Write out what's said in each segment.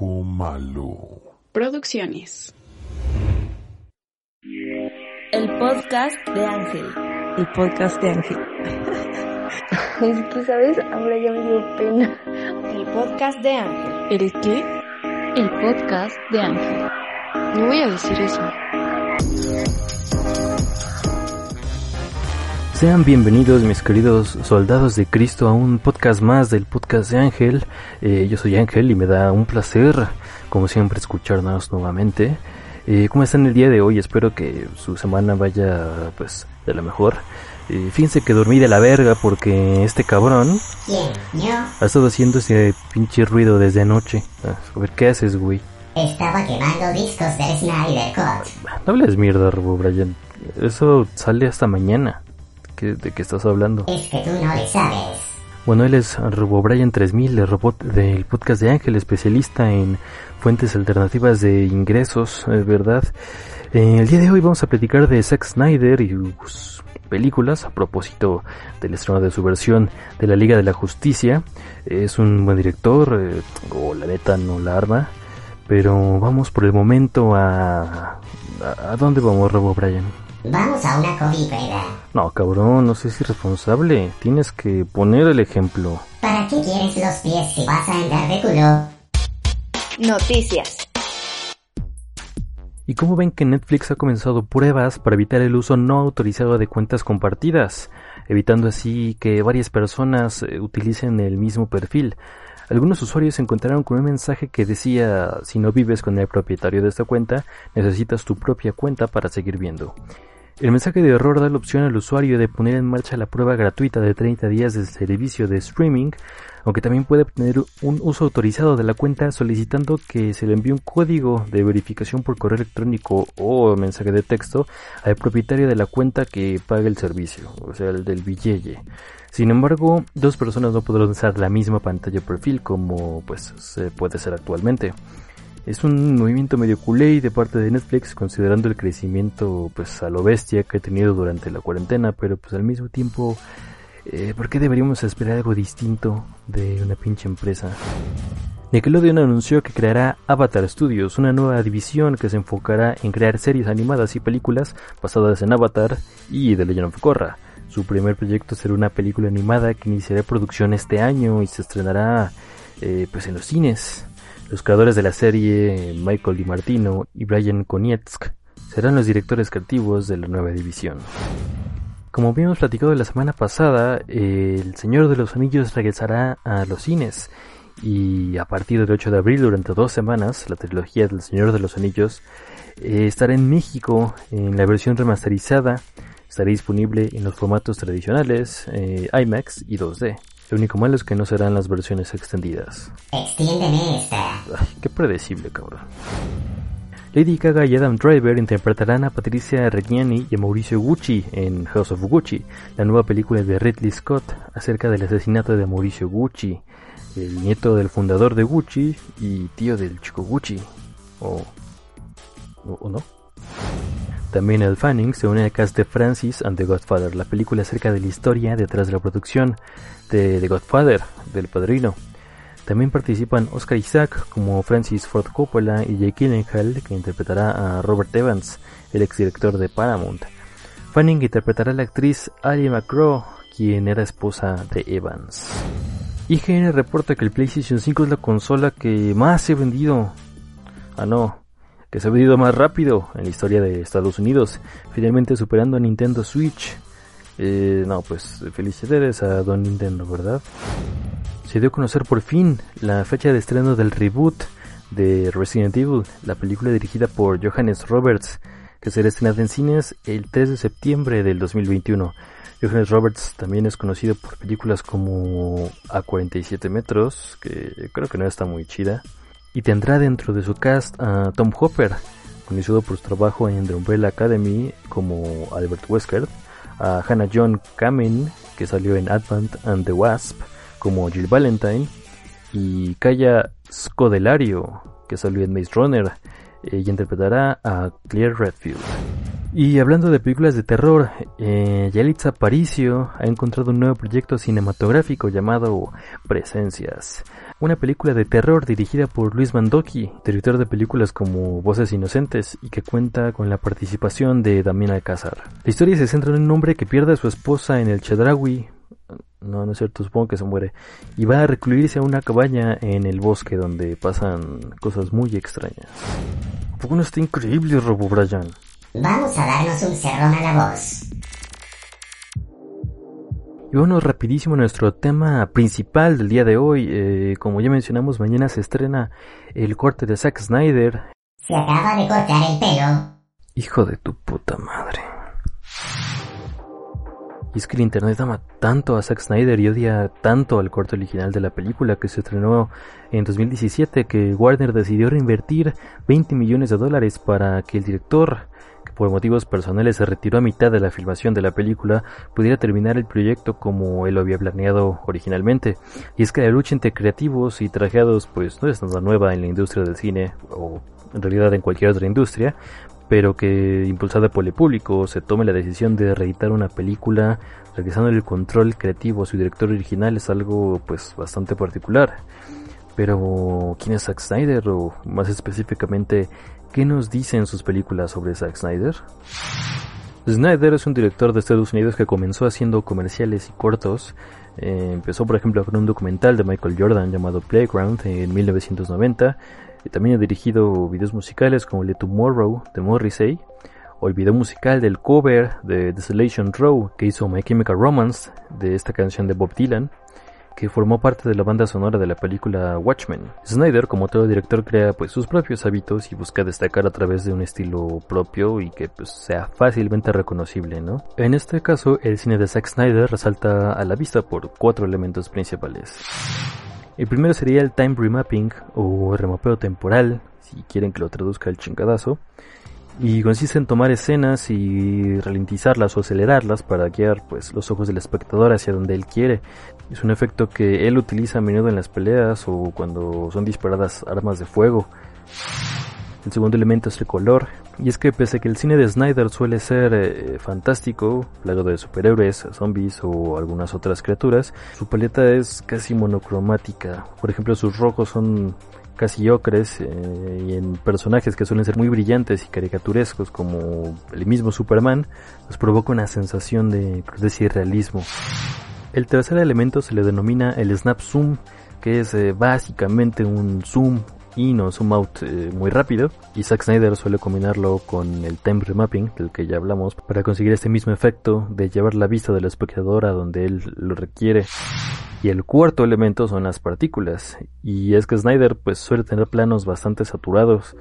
Ojo Malo. Producciones. El podcast de Ángel. El podcast de Ángel. es que, ¿sabes? Ahora ya me dio pena. El podcast de Ángel. ¿El qué? El podcast de Ángel. No voy a decir eso. Sean bienvenidos mis queridos soldados de Cristo a un podcast más del podcast de Ángel. Eh, yo soy Ángel y me da un placer, como siempre, escucharnos nuevamente. Eh, ¿Cómo están el día de hoy? Espero que su semana vaya pues de la mejor. Eh, fíjense que dormí de la verga porque este cabrón ha estado haciendo ese pinche ruido desde anoche. Ah, a ver, ¿qué haces, güey? Estaba quemando discos de Snyder Cut. No hables mierda, Robo Brian. Eso sale hasta mañana. ¿De qué estás hablando? Es que tú no le sabes. Bueno, él es RoboBrian 3000, el robot del podcast de Ángel, especialista en fuentes alternativas de ingresos, es verdad. Eh, el día de hoy vamos a platicar de Zack Snyder y sus películas a propósito del estreno de su versión de la Liga de la Justicia. Es un buen director, eh, o la neta no la arma, pero vamos por el momento a... ¿A, dónde vamos, RoboBrian? Vamos a una comida. No, cabrón, no seas irresponsable. Tienes que poner el ejemplo. ¿Para qué quieres los pies si vas a andar de culo? Noticias. ¿Y cómo ven que Netflix ha comenzado pruebas para evitar el uso no autorizado de cuentas compartidas, evitando así que varias personas eh, utilicen el mismo perfil? Algunos usuarios se encontraron con un mensaje que decía, si no vives con el propietario de esta cuenta, necesitas tu propia cuenta para seguir viendo. El mensaje de error da la opción al usuario de poner en marcha la prueba gratuita de 30 días del servicio de streaming, aunque también puede obtener un uso autorizado de la cuenta solicitando que se le envíe un código de verificación por correo electrónico o mensaje de texto al propietario de la cuenta que pague el servicio, o sea, el del billete. Sin embargo, dos personas no podrán usar la misma pantalla perfil como pues se puede ser actualmente. Es un movimiento medio culé de parte de Netflix considerando el crecimiento pues a lo bestia que ha tenido durante la cuarentena, pero pues al mismo tiempo, eh, ¿por qué deberíamos esperar algo distinto de una pinche empresa? Nickelodeon anunció que creará Avatar Studios, una nueva división que se enfocará en crear series animadas y películas basadas en Avatar y The Legend of Korra. Su primer proyecto será una película animada que iniciará producción este año y se estrenará eh, pues en los cines. Los creadores de la serie, Michael DiMartino y Brian Konietzk, serán los directores creativos de la nueva división. Como habíamos platicado la semana pasada, El Señor de los Anillos regresará a los cines y a partir del 8 de abril, durante dos semanas, la trilogía del Señor de los Anillos eh, estará en México en la versión remasterizada. Estará disponible en los formatos tradicionales, eh, IMAX y 2D. Lo único malo es que no serán las versiones extendidas. Extiéndeme esta. Qué predecible, cabrón. Lady Gaga y Adam Driver interpretarán a Patricia Reggiani y a Mauricio Gucci en House of Gucci, la nueva película de Ridley Scott acerca del asesinato de Mauricio Gucci, el nieto del fundador de Gucci y tío del chico Gucci. ¿O, o, o no? También el Fanning se une al cast de Francis and the Godfather, la película acerca de la historia detrás de la producción de The Godfather, del padrino. También participan Oscar Isaac como Francis Ford Coppola y Jake Gyllenhaal, que interpretará a Robert Evans, el exdirector de Paramount. Fanning interpretará a la actriz Ali McGraw, quien era esposa de Evans. IGN reporta que el PlayStation 5 es la consola que más se vendido. Ah, no, que se ha vendido más rápido en la historia de Estados Unidos, finalmente superando a Nintendo Switch. Eh, no, pues felicidades a Don Nintendo, ¿verdad? Se dio a conocer por fin la fecha de estreno del reboot de Resident Evil, la película dirigida por Johannes Roberts, que será estrenada en cines el 3 de septiembre del 2021. Johannes Roberts también es conocido por películas como A 47 metros, que creo que no está muy chida, y tendrá dentro de su cast a Tom Hopper, conocido por su trabajo en The Umbrella Academy como Albert Wesker, a Hannah John Kamen, que salió en Advent and the Wasp como Jill Valentine, y Kaya Scodelario, que salió en Maze Runner, eh, y interpretará a Claire Redfield. Y hablando de películas de terror, eh, Yalitza Aparicio ha encontrado un nuevo proyecto cinematográfico llamado Presencias. Una película de terror dirigida por Luis Mandoki, director de películas como Voces Inocentes y que cuenta con la participación de Damián Alcázar. La historia se centra en un hombre que pierde a su esposa en el Chedraui, no, no es cierto, supongo que se muere, y va a recluirse a una cabaña en el bosque donde pasan cosas muy extrañas. ¿A poco no está increíble, Robo Brian? Vamos a darnos un cerrón a la voz. Y bueno, rapidísimo nuestro tema principal del día de hoy. Eh, como ya mencionamos, mañana se estrena el corte de Zack Snyder. Se acaba de cortar el pelo. Hijo de tu puta madre. Y es que el internet ama tanto a Zack Snyder y odia tanto al corte original de la película que se estrenó en 2017 que Warner decidió reinvertir 20 millones de dólares para que el director por motivos personales se retiró a mitad de la filmación de la película, pudiera terminar el proyecto como él lo había planeado originalmente. Y es que la lucha entre creativos y trajeados pues no es nada nueva en la industria del cine, o en realidad en cualquier otra industria, pero que impulsada por el público se tome la decisión de reeditar una película regresando el control creativo a su director original es algo pues bastante particular. Pero ¿quién es Zack Snyder o más específicamente ¿Qué nos dicen sus películas sobre Zack Snyder? Snyder es un director de Estados Unidos que comenzó haciendo comerciales y cortos. Eh, empezó, por ejemplo, con un documental de Michael Jordan llamado Playground en 1990. Y también ha dirigido videos musicales como The Tomorrow de Morrissey o el video musical del cover de Desolation Row que hizo My Chemical Romance de esta canción de Bob Dylan que formó parte de la banda sonora de la película Watchmen. Snyder, como todo director, crea pues sus propios hábitos y busca destacar a través de un estilo propio y que pues, sea fácilmente reconocible, ¿no? En este caso, el cine de Zack Snyder resalta a la vista por cuatro elementos principales. El primero sería el time remapping o remapeo temporal, si quieren que lo traduzca el chingadazo y consiste en tomar escenas y ralentizarlas o acelerarlas para guiar pues los ojos del espectador hacia donde él quiere. Es un efecto que él utiliza a menudo en las peleas o cuando son disparadas armas de fuego. El segundo elemento es el color, y es que pese a que el cine de Snyder suele ser eh, fantástico, plagado de superhéroes, zombies o algunas otras criaturas, su paleta es casi monocromática. Por ejemplo, sus rojos son casi ocres eh, y en personajes que suelen ser muy brillantes y caricaturescos como el mismo Superman, nos provoca una sensación de crudeza y realismo. El tercer elemento se le denomina el snap zoom, que es eh, básicamente un zoom in o zoom out eh, muy rápido y Zack Snyder suele combinarlo con el time remapping del que ya hablamos para conseguir este mismo efecto de llevar la vista del espectador a donde él lo requiere. Y el cuarto elemento son las partículas. Y es que Snyder pues suele tener planos bastante saturados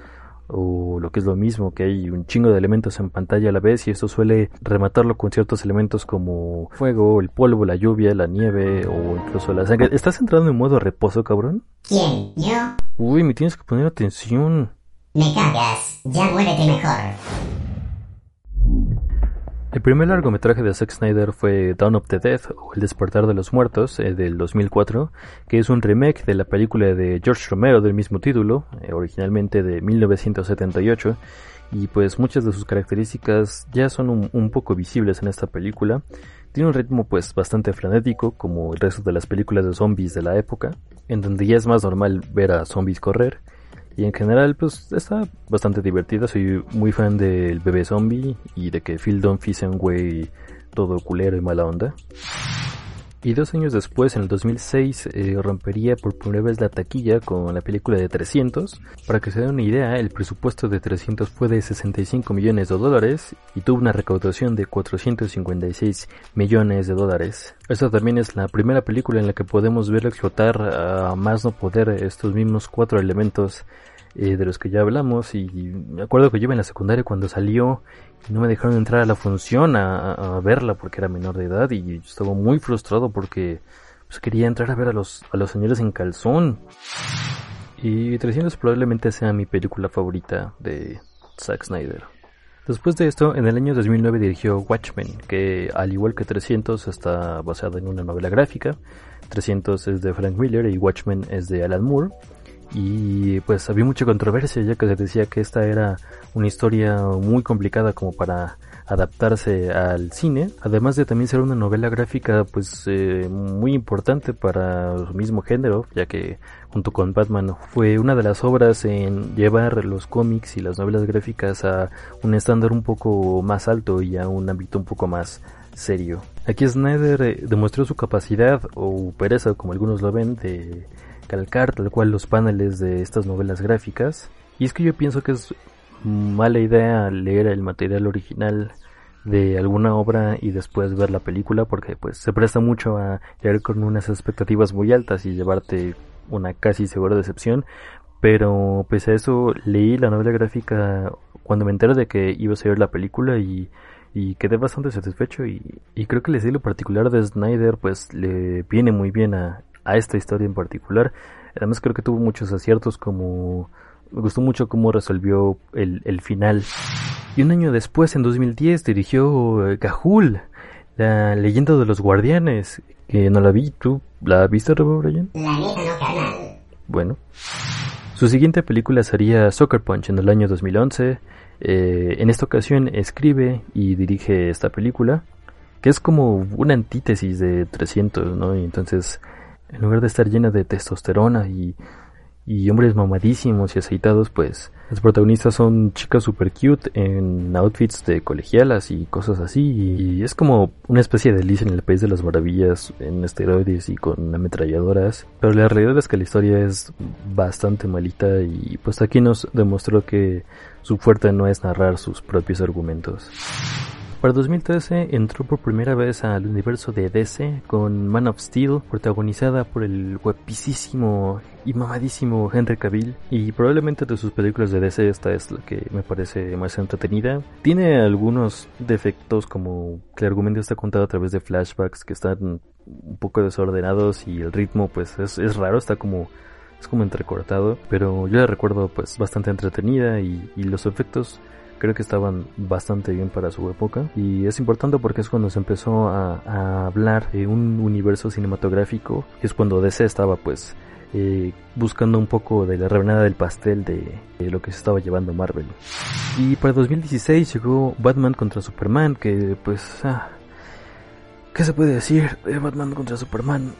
o lo que es lo mismo, que hay un chingo de elementos en pantalla a la vez y esto suele rematarlo con ciertos elementos como fuego, el polvo, la lluvia, la nieve o incluso la sangre. ¿Estás entrando en modo reposo, cabrón? ¿Quién? ¿Yo? Uy, me tienes que poner atención. Me cagas. Ya muérete mejor. El primer largometraje de Zack Snyder fue Dawn of the Dead o El despertar de los muertos eh, del 2004, que es un remake de la película de George Romero del mismo título, eh, originalmente de 1978, y pues muchas de sus características ya son un, poco visibles en esta película. Tiene un ritmo pues bastante frenético como el resto de las películas de zombies de la época, en donde ya es más normal ver a zombies correr y en general, pues está bastante divertida. Soy muy fan del bebé zombie y de que Phil Dunphy sea un güey todo culero y mala onda. Y dos años después, en el 2006, eh, rompería por primera vez la taquilla con la película de 300. Para que se den una idea, el presupuesto de 300 fue de 65 millones de dólares y tuvo una recaudación de 456 millones de dólares. Esta también es la primera película en la que podemos ver explotar a más no poder estos mismos cuatro elementos eh, de los que ya hablamos y me acuerdo que yo iba en la secundaria cuando salió y no me dejaron entrar a la función a, verla porque era menor de edad y estaba muy frustrado porque pues, quería entrar a ver a los, a los señores en calzón. Y 300 probablemente sea mi película favorita de Zack Snyder. Después de esto, en el año 2009 dirigió Watchmen, que al igual que 300 está basada en una novela gráfica. 300 es de Frank Miller y Watchmen es de Alan Moore. Y pues había mucha controversia ya que se decía que esta era una historia muy complicada como para adaptarse al cine, además de también ser una novela gráfica pues eh, muy importante para su mismo género, ya que junto con Batman fue una de las obras en llevar los cómics y las novelas gráficas a un estándar un poco más alto y a un ámbito un poco más serio. Aquí Snyder eh, demostró su capacidad o pereza, como algunos lo ven, de calcar tal cual los paneles de estas novelas gráficas. Y es que yo pienso que es mala idea leer el material original de alguna obra y después ver la película porque pues se presta mucho a llegar con unas expectativas muy altas y llevarte una casi segura decepción pero pese a eso leí la novela gráfica cuando me enteré de que iba a ser la película y, y quedé bastante satisfecho y, y, creo que el estilo particular de Snyder pues le viene muy bien a, a esta historia en particular además creo que tuvo muchos aciertos como me gustó mucho cómo resolvió el, el final. Y un año después, en 2010, dirigió eh, Cajul, la leyenda de los guardianes, que no la vi. ¿Tú la viste, Robo Brian? Bueno. Su siguiente película sería Soccer Punch en el año 2011. Eh, en esta ocasión escribe y dirige esta película, que es como una antítesis de 300, ¿no? Y entonces, en lugar de estar llena de testosterona y y hombres mamadísimos y aceitados, pues los protagonistas son chicas super cute en outfits de colegialas y cosas así. Y es como una especie de Alice en el País de las Maravillas en esteroides y con ametralladoras. Pero la realidad es que la historia es bastante malita y pues aquí nos demostró que su fuerte no es narrar sus propios argumentos. Para 2013 entró por primera vez al universo de DC con Man of Steel, protagonizada por el guapísimo y mamadísimo Henry Cavill. Y probablemente de sus películas de DC esta es la que me parece más entretenida. Tiene algunos defectos como que el argumento está contado a través de flashbacks que están un poco desordenados y el ritmo pues es, es raro, está como es como entrecortado, pero yo la recuerdo pues bastante entretenida y, y los efectos creo que estaban bastante bien para su época y es importante porque es cuando se empezó a, hablar de un universo cinematográfico es cuando DC estaba pues eh, buscando un poco de la rebanada del pastel de, lo que se estaba llevando Marvel y para 2016 llegó Batman contra Superman que pues ah, ¿qué se puede decir de Batman contra Superman?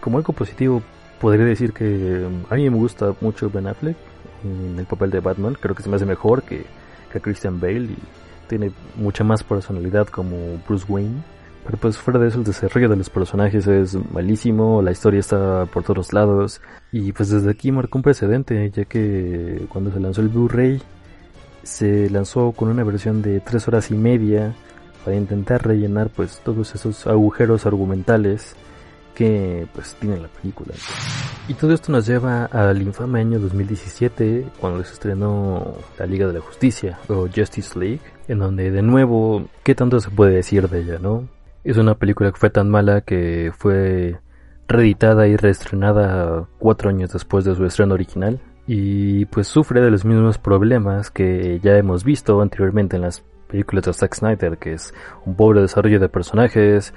como algo positivo podría decir que a mí me gusta mucho Ben Affleck en el papel de Batman creo que se me hace mejor que que Christian Bale y tiene mucha más personalidad como Bruce Wayne. Pero pues fuera de eso el desarrollo de los personajes es malísimo, la historia está por todos lados y pues desde aquí marcó un precedente ya que cuando se lanzó el Blu-ray se lanzó con una versión de tres horas y media para intentar rellenar pues todos esos agujeros argumentales que pues tiene la película. Y todo esto nos lleva al infame año 2017 cuando se estrenó la Liga de la Justicia o Justice League, en donde de nuevo, ¿qué tanto se puede decir de ella, no? Es una película que fue tan mala que fue reeditada y reestrenada cuatro años después de su estreno original y pues sufre de los mismos problemas que ya hemos visto anteriormente en las películas de Zack Snyder, que es un pobre desarrollo de personajes,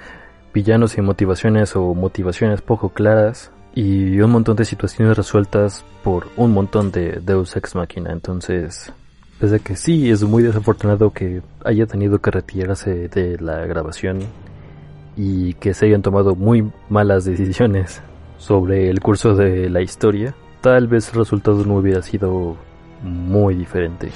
villanos y motivaciones o motivaciones poco claras y un montón de situaciones resueltas por un montón de Deus Ex Machina. Entonces, desde que sí es muy desafortunado que haya tenido que retirarse de la grabación y que se hayan tomado muy malas decisiones sobre el curso de la historia, tal vez el resultado no hubiera sido muy diferente.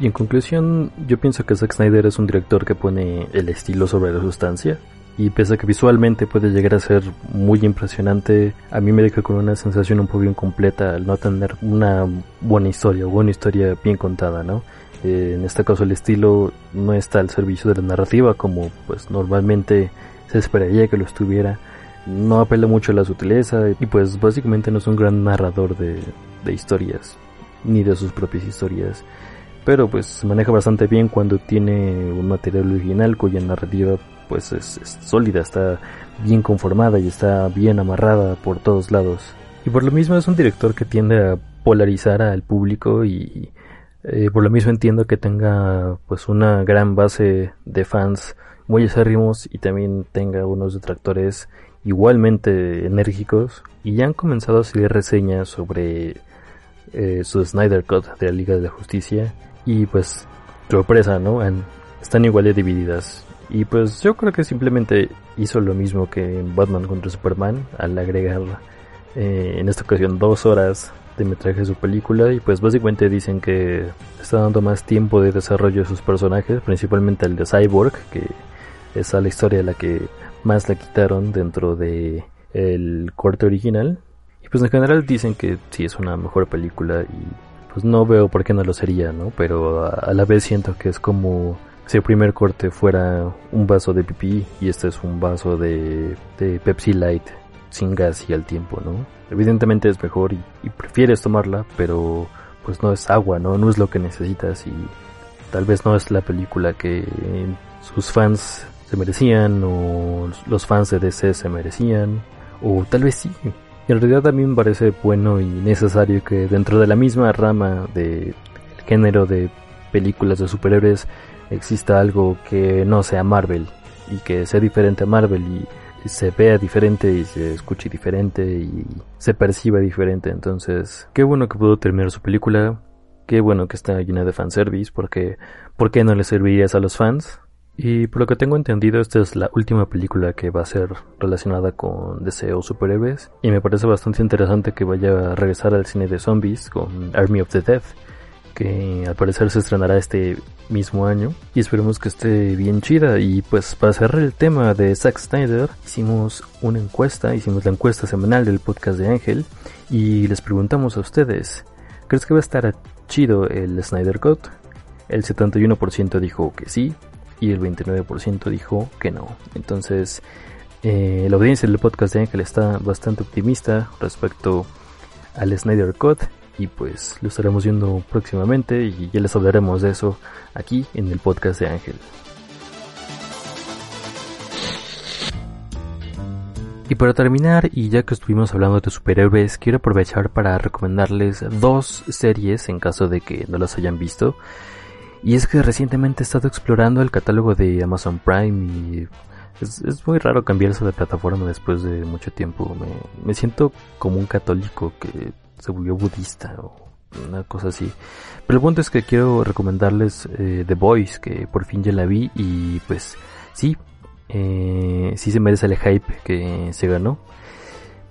Y en conclusión, yo pienso que Zack Snyder es un director que pone el estilo sobre la sustancia y pese a que visualmente puede llegar a ser muy impresionante, a mí me deja con una sensación un poco incompleta al no tener una buena historia o una historia bien contada, ¿no? Eh, en este caso el estilo no está al servicio de la narrativa como pues normalmente se esperaría que lo estuviera, no apela mucho a la sutileza y pues básicamente no es un gran narrador de, de historias ni de sus propias historias. Pero pues se maneja bastante bien cuando tiene un material original cuya narrativa pues es, sólida, está bien conformada y está bien amarrada por todos lados. Y por lo mismo es un director que tiende a polarizar al público y eh, por lo mismo entiendo que tenga pues una gran base de fans muy acérrimos y también tenga unos detractores igualmente enérgicos y ya han comenzado a salir reseñas sobre eh, su Snyder Cut de la Liga de la Justicia y pues sorpresa, ¿no? están igual de divididas y pues yo creo que simplemente hizo lo mismo que en Batman contra Superman al agregar eh, en esta ocasión dos horas de metraje de su película y pues básicamente dicen que está dando más tiempo de desarrollo de sus personajes, principalmente el de Cyborg, que es a la historia la que más la quitaron dentro de el corte original. Y pues en general dicen que sí es una mejor película y pues no veo por qué no lo sería, ¿no? Pero a, la vez siento que es como si el primer corte fuera un vaso de pipí y este es un vaso de, de Pepsi Light sin gas y al tiempo, ¿no? Evidentemente es mejor y, prefieres tomarla, pero pues no es agua, ¿no? No es lo que necesitas y tal vez no es la película que sus fans se merecían o los fans de DC se merecían o tal vez sí. En realidad mí me parece bueno y necesario que dentro de la misma rama del género de películas de superhéroes exista algo que no sea Marvel y que sea diferente a Marvel y se vea diferente y se escuche diferente y se perciba diferente. Entonces, qué bueno que pudo terminar su película. Qué bueno que está llena de fanservice porque ¿por qué no le servirías a los fans? Y por lo que tengo entendido, esta es la última película que va a ser relacionada con deseo superhéroes. Y me parece bastante interesante que vaya a regresar al cine de zombies con Army of the Dead, que al parecer se estrenará este mismo año. Y esperemos que esté bien chida. Y pues para cerrar el tema de Zack Snyder, hicimos una encuesta, hicimos la encuesta semanal del podcast de Ángel. Y les preguntamos a ustedes, ¿crees que va a estar chido el Snyder Cut? El 71% dijo que sí, y el 29% dijo que no. Entonces, eh, la audiencia del podcast de Ángel está bastante optimista respecto al Snyder Cut y pues lo estaremos viendo próximamente y ya les hablaremos de eso aquí en el podcast de Ángel. Y para terminar, y ya que estuvimos hablando de superhéroes, quiero aprovechar para recomendarles dos series en caso de que no las hayan visto. Y es que recientemente he estado explorando el catálogo de Amazon Prime y es, muy raro cambiarse de plataforma después de mucho tiempo. Me, siento como un católico que se volvió budista o una cosa así. Pero el punto es que quiero recomendarles eh, The Voice, que por fin ya la vi y pues sí, eh, sí se merece el hype que se ganó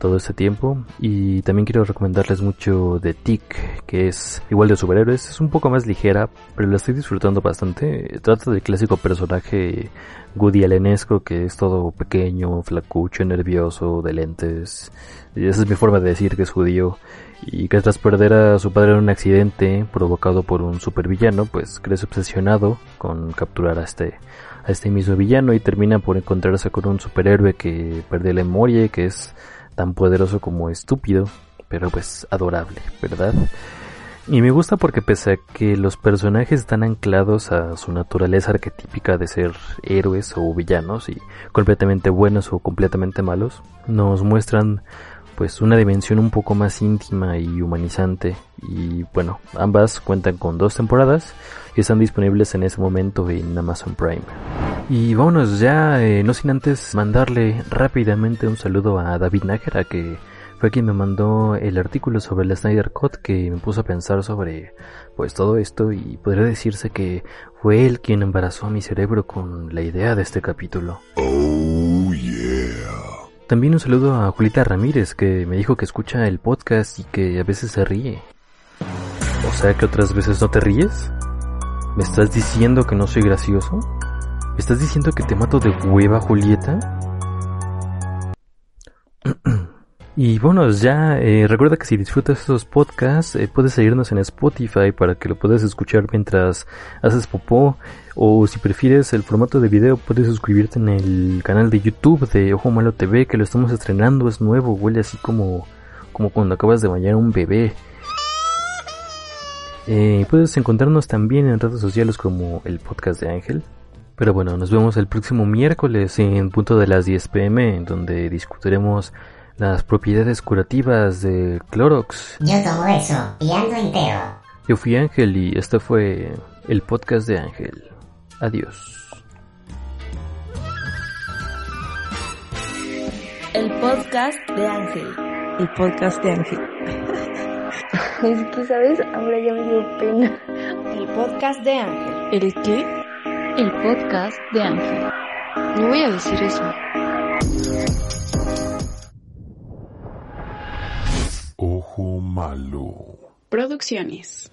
todo este tiempo. Y también quiero recomendarles mucho de Tick, que es igual de superhéroes. Es un poco más ligera, pero la estoy disfrutando bastante. Trata del clásico personaje Woody Allenesco, que es todo pequeño, flacucho, nervioso, de lentes. Y esa es mi forma de decir que es judío. Y que tras perder a su padre en un accidente provocado por un supervillano, pues crece obsesionado con capturar a este a este mismo villano y termina por encontrarse con un superhéroe que pierde la memoria y que es tan poderoso como estúpido, pero pues adorable, ¿verdad? Y me gusta porque pese a que los personajes están anclados a su naturaleza arquetípica de ser héroes o villanos y completamente buenos o completamente malos, nos muestran pues una dimensión un poco más íntima y humanizante y bueno, ambas cuentan con dos temporadas y están disponibles en ese momento en Amazon Prime. Y vámonos ya, eh, no sin antes mandarle rápidamente un saludo a David Nájera que fue quien me mandó el artículo sobre el Snyder Cut que me puso a pensar sobre pues todo esto y podría decirse que fue él quien embarazó a mi cerebro con la idea de este capítulo. Oh. También un saludo a Julita Ramírez que me dijo que escucha el podcast y que a veces se ríe. O sea que otras veces no te ríes. ¿Me estás diciendo que no soy gracioso? ¿Me estás diciendo que te mato de hueva, Julieta? Y bueno, ya eh, recuerda que si disfrutas estos podcasts, eh, puedes seguirnos en Spotify para que lo puedas escuchar mientras haces popó. O si prefieres el formato de video, puedes suscribirte en el canal de YouTube de Ojo Malo TV, que lo estamos estrenando, es nuevo, huele así como, como cuando acabas de bañar a un bebé. Eh, puedes encontrarnos también en redes sociales como el podcast de Ángel. Pero bueno, nos vemos el próximo miércoles en punto de las 10 pm, donde discutiremos las propiedades curativas de Clorox. Yo tomo eso y ando entero. Yo fui Ángel y este fue el podcast de Ángel. Adiós. El podcast de Ángel. El podcast de Ángel. Es que, ¿sabes? Ahora ya me dio pena. El podcast de Ángel. ¿El qué? El podcast de Ángel. No voy a decir eso. Producciones.